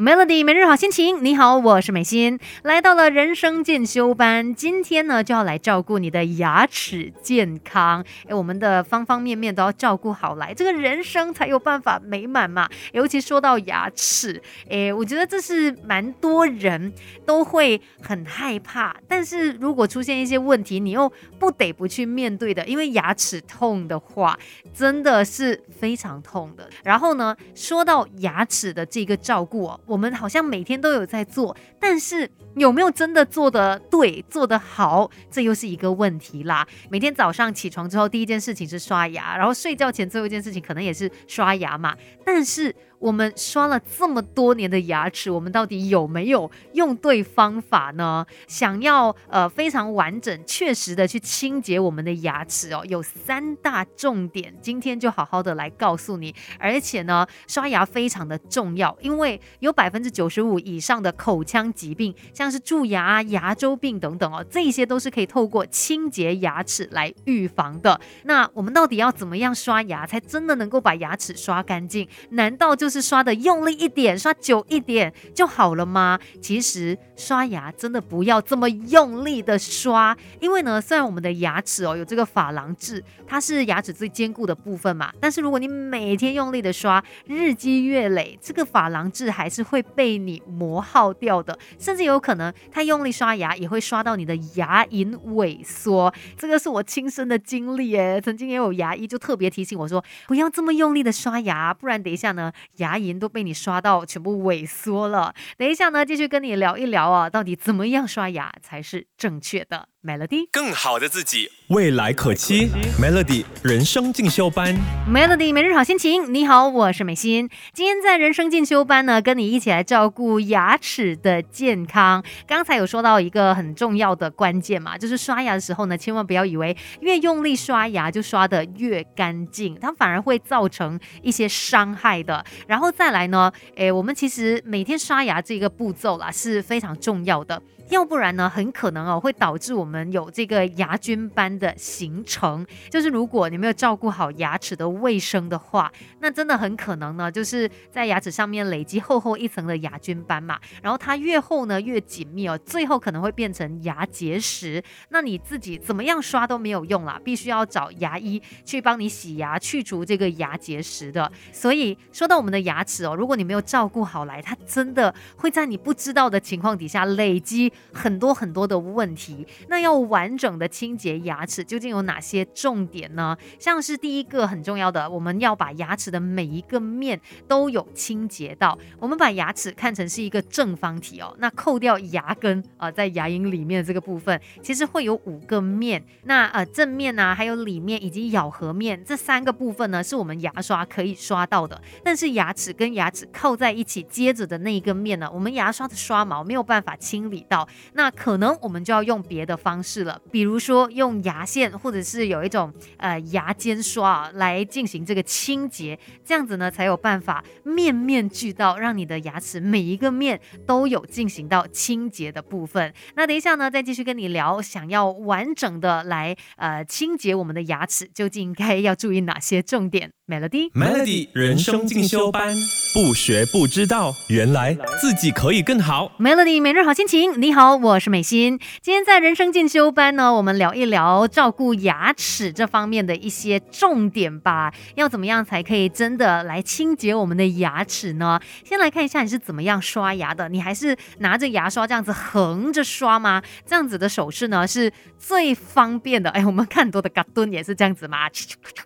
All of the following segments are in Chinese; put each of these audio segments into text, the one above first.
Melody 每日好心情，你好，我是美心，来到了人生进修班，今天呢就要来照顾你的牙齿健康，哎，我们的方方面面都要照顾好来，这个人生才有办法美满嘛。尤其说到牙齿，哎，我觉得这是蛮多人都会很害怕，但是如果出现一些问题，你又不得不去面对的，因为牙齿痛的话，真的是非常痛的。然后呢，说到牙齿的这个照顾哦。我们好像每天都有在做，但是有没有真的做得对、做得好，这又是一个问题啦。每天早上起床之后，第一件事情是刷牙，然后睡觉前最后一件事情可能也是刷牙嘛，但是。我们刷了这么多年的牙齿，我们到底有没有用对方法呢？想要呃非常完整、确实的去清洁我们的牙齿哦，有三大重点，今天就好好的来告诉你。而且呢，刷牙非常的重要，因为有百分之九十五以上的口腔疾病，像是蛀牙、牙周病等等哦，这些都是可以透过清洁牙齿来预防的。那我们到底要怎么样刷牙，才真的能够把牙齿刷干净？难道就？是刷的用力一点，刷久一点就好了吗？其实刷牙真的不要这么用力的刷，因为呢，虽然我们的牙齿哦有这个珐琅质，它是牙齿最坚固的部分嘛，但是如果你每天用力的刷，日积月累，这个珐琅质还是会被你磨耗掉的，甚至有可能太用力刷牙也会刷到你的牙龈萎缩。这个是我亲身的经历诶，曾经也有牙医就特别提醒我说，不要这么用力的刷牙，不然等一下呢。牙龈都被你刷到全部萎缩了。等一下呢，继续跟你聊一聊啊，到底怎么样刷牙才是正确的？Melody，更好的自己，未来可期。Melody 人生进修班，Melody 每日好心情。你好，我是美心。今天在人生进修班呢，跟你一起来照顾牙齿的健康。刚才有说到一个很重要的关键嘛，就是刷牙的时候呢，千万不要以为越用力刷牙就刷得越干净，它反而会造成一些伤害的。然后再来呢，诶，我们其实每天刷牙这个步骤啦是非常重要的。要不然呢，很可能哦会导致我们有这个牙菌斑的形成。就是如果你没有照顾好牙齿的卫生的话，那真的很可能呢，就是在牙齿上面累积厚厚一层的牙菌斑嘛。然后它越厚呢越紧密哦，最后可能会变成牙结石。那你自己怎么样刷都没有用啦，必须要找牙医去帮你洗牙去除这个牙结石的。所以说到我们的牙齿哦，如果你没有照顾好来，它真的会在你不知道的情况底下累积。很多很多的问题，那要完整的清洁牙齿，究竟有哪些重点呢？像是第一个很重要的，我们要把牙齿的每一个面都有清洁到。我们把牙齿看成是一个正方体哦，那扣掉牙根啊，在牙龈里面的这个部分，其实会有五个面。那呃正面啊，还有里面以及咬合面这三个部分呢，是我们牙刷可以刷到的。但是牙齿跟牙齿靠在一起接着的那一个面呢，我们牙刷的刷毛没有办法清理到。那可能我们就要用别的方式了，比如说用牙线，或者是有一种呃牙尖刷啊来进行这个清洁，这样子呢才有办法面面俱到，让你的牙齿每一个面都有进行到清洁的部分。那等一下呢，再继续跟你聊，想要完整的来呃清洁我们的牙齿，究竟应该要注意哪些重点？Melody Melody 人生进修班，不学不知道，原来自己可以更好。Melody 每日好心情，你好。我是美心，今天在人生进修班呢，我们聊一聊照顾牙齿这方面的一些重点吧。要怎么样才可以真的来清洁我们的牙齿呢？先来看一下你是怎么样刷牙的，你还是拿着牙刷这样子横着刷吗？这样子的手势呢是最方便的。哎，我们看很多的嘎蹲也是这样子嘛，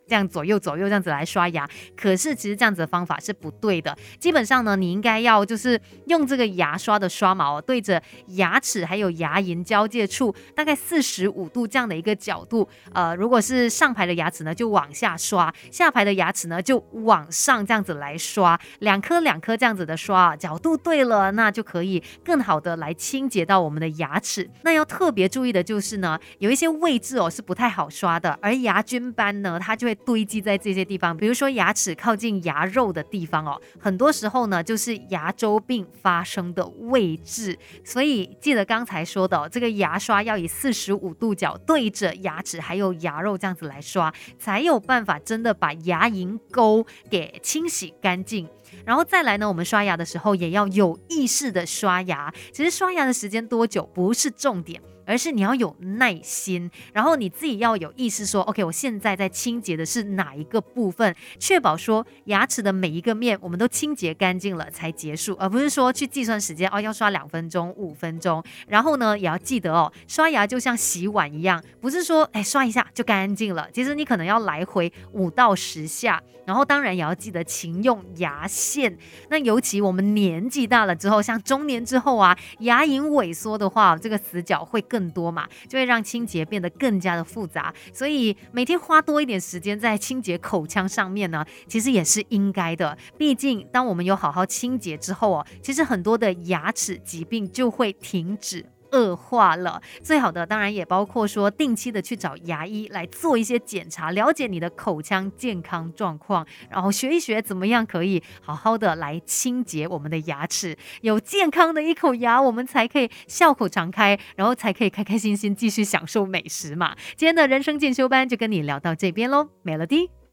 这样左右左右这样子来刷刷牙。可是其实这样子的方法是不对的。基本上呢，你应该要就是用这个牙刷的刷毛对着牙。齿还有牙龈交界处，大概四十五度这样的一个角度。呃，如果是上排的牙齿呢，就往下刷；下排的牙齿呢，就往上这样子来刷。两颗两颗这样子的刷，角度对了，那就可以更好的来清洁到我们的牙齿。那要特别注意的就是呢，有一些位置哦是不太好刷的，而牙菌斑呢，它就会堆积在这些地方。比如说牙齿靠近牙肉的地方哦，很多时候呢就是牙周病发生的位置。所以记得刚才说的，这个牙刷要以四十五度角对着牙齿还有牙肉这样子来刷，才有办法真的把牙龈沟给清洗干净。然后再来呢，我们刷牙的时候也要有意识的刷牙。其实刷牙的时间多久不是重点。而是你要有耐心，然后你自己要有意识说，OK，我现在在清洁的是哪一个部分，确保说牙齿的每一个面我们都清洁干净了才结束，而不是说去计算时间哦，要刷两分钟、五分钟。然后呢，也要记得哦，刷牙就像洗碗一样，不是说哎刷一下就干净了，其实你可能要来回五到十下。然后当然也要记得勤用牙线。那尤其我们年纪大了之后，像中年之后啊，牙龈萎缩的话，这个死角会。更多嘛，就会让清洁变得更加的复杂，所以每天花多一点时间在清洁口腔上面呢，其实也是应该的。毕竟，当我们有好好清洁之后哦，其实很多的牙齿疾病就会停止。恶化了，最好的当然也包括说定期的去找牙医来做一些检查，了解你的口腔健康状况，然后学一学怎么样可以好好的来清洁我们的牙齿，有健康的一口牙，我们才可以笑口常开，然后才可以开开心心继续享受美食嘛。今天的人生进修班就跟你聊到这边喽，Melody。